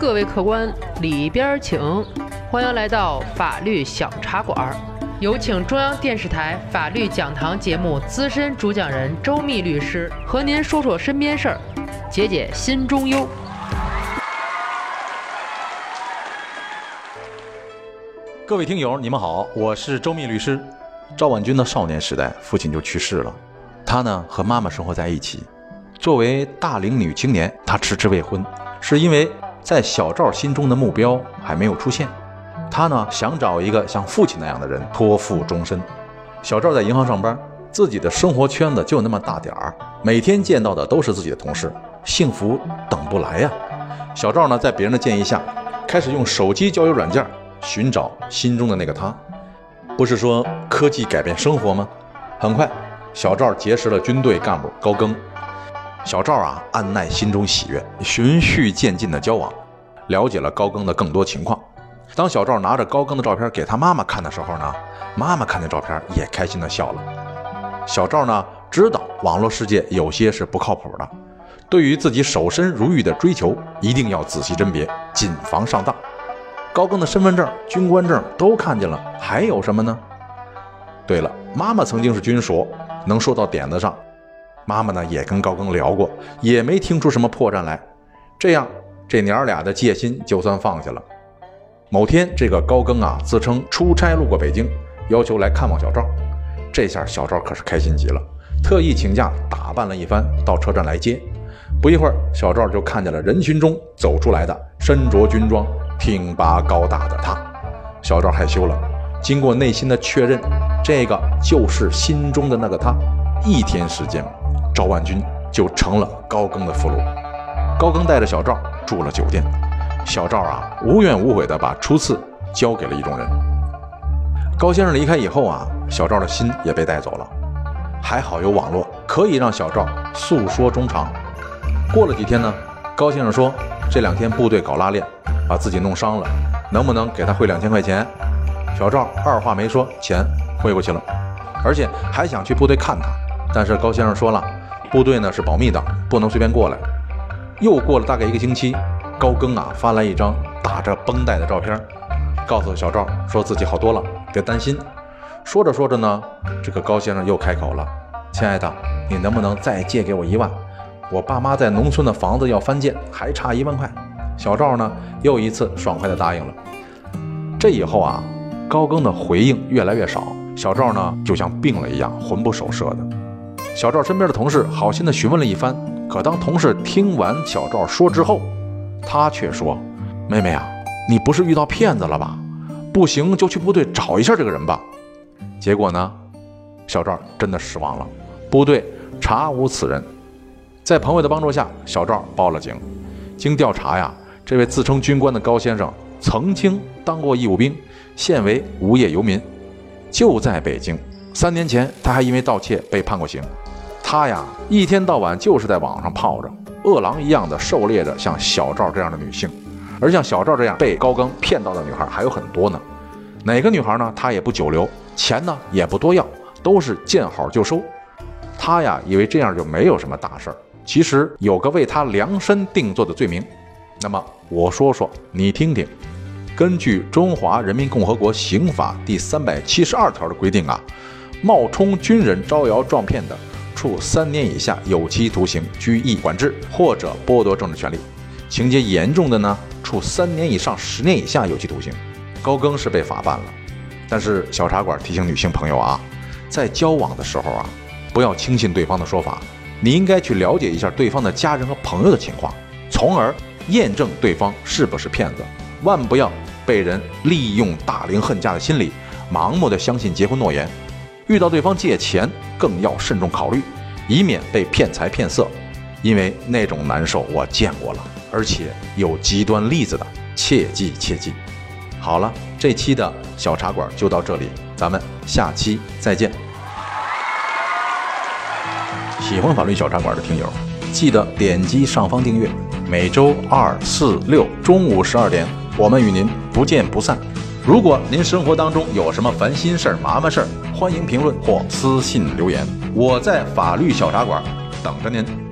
各位客官里边请，欢迎来到法律小茶馆。有请中央电视台法律讲堂节目资深主讲人周密律师和您说说身边事儿，解解心中忧。各位听友，你们好，我是周密律师。赵万军的少年时代，父亲就去世了，他呢和妈妈生活在一起。作为大龄女青年，她迟迟未婚，是因为在小赵心中的目标还没有出现。他呢想找一个像父亲那样的人托付终身。小赵在银行上班，自己的生活圈子就那么大点儿，每天见到的都是自己的同事，幸福等不来呀。小赵呢在别人的建议下，开始用手机交友软件寻找心中的那个他。不是说科技改变生活吗？很快，小赵结识了军队干部高更。小赵啊，按耐心中喜悦，循序渐进的交往，了解了高更的更多情况。当小赵拿着高更的照片给他妈妈看的时候呢，妈妈看见照片也开心的笑了。小赵呢，知道网络世界有些是不靠谱的，对于自己守身如玉的追求，一定要仔细甄别，谨防上当。高更的身份证、军官证都看见了，还有什么呢？对了，妈妈曾经是军属，能说到点子上。妈妈呢也跟高更聊过，也没听出什么破绽来。这样，这娘俩的戒心就算放下了。某天，这个高更啊自称出差路过北京，要求来看望小赵。这下小赵可是开心极了，特意请假打扮了一番，到车站来接。不一会儿，小赵就看见了人群中走出来的身着军装、挺拔高大的他。小赵害羞了，经过内心的确认，这个就是心中的那个他。一天时间。赵万军就成了高更的俘虏。高更带着小赵住了酒店，小赵啊无怨无悔地把初次交给了意中人。高先生离开以后啊，小赵的心也被带走了。还好有网络，可以让小赵诉说衷肠。过了几天呢，高先生说这两天部队搞拉练，把自己弄伤了，能不能给他汇两千块钱？小赵二话没说，钱汇过去了，而且还想去部队看他，但是高先生说了。部队呢是保密的，不能随便过来。又过了大概一个星期，高更啊发来一张打着绷带的照片，告诉小赵说自己好多了，别担心。说着说着呢，这个高先生又开口了：“亲爱的，你能不能再借给我一万？我爸妈在农村的房子要翻建，还差一万块。”小赵呢又一次爽快地答应了。这以后啊，高更的回应越来越少，小赵呢就像病了一样，魂不守舍的。小赵身边的同事好心的询问了一番，可当同事听完小赵说之后，他却说：“妹妹啊，你不是遇到骗子了吧？不行就去部队找一下这个人吧。”结果呢，小赵真的失望了，部队查无此人。在朋友的帮助下，小赵报了警。经调查呀，这位自称军官的高先生曾经当过义务兵，现为无业游民，就在北京。三年前，他还因为盗窃被判过刑。他呀，一天到晚就是在网上泡着，饿狼一样的狩猎着像小赵这样的女性。而像小赵这样被高更骗到的女孩还有很多呢。哪个女孩呢？他也不久留，钱呢也不多要，都是见好就收。他呀，以为这样就没有什么大事儿。其实有个为他量身定做的罪名。那么我说说，你听听。根据《中华人民共和国刑法》第三百七十二条的规定啊。冒充军人招摇撞骗的，处三年以下有期徒刑、拘役、管制或者剥夺政治权利；情节严重的呢，处三年以上十年以下有期徒刑。高更是被法办了，但是小茶馆提醒女性朋友啊，在交往的时候啊，不要轻信对方的说法，你应该去了解一下对方的家人和朋友的情况，从而验证对方是不是骗子。万不要被人利用大龄恨嫁的心理，盲目的相信结婚诺言。遇到对方借钱，更要慎重考虑，以免被骗财骗色，因为那种难受我见过了，而且有极端例子的，切记切记。好了，这期的小茶馆就到这里，咱们下期再见。喜欢法律小茶馆的听友，记得点击上方订阅，每周二、四、六中午十二点，我们与您不见不散。如果您生活当中有什么烦心事儿、麻烦事儿，欢迎评论或私信留言，我在法律小茶馆等着您。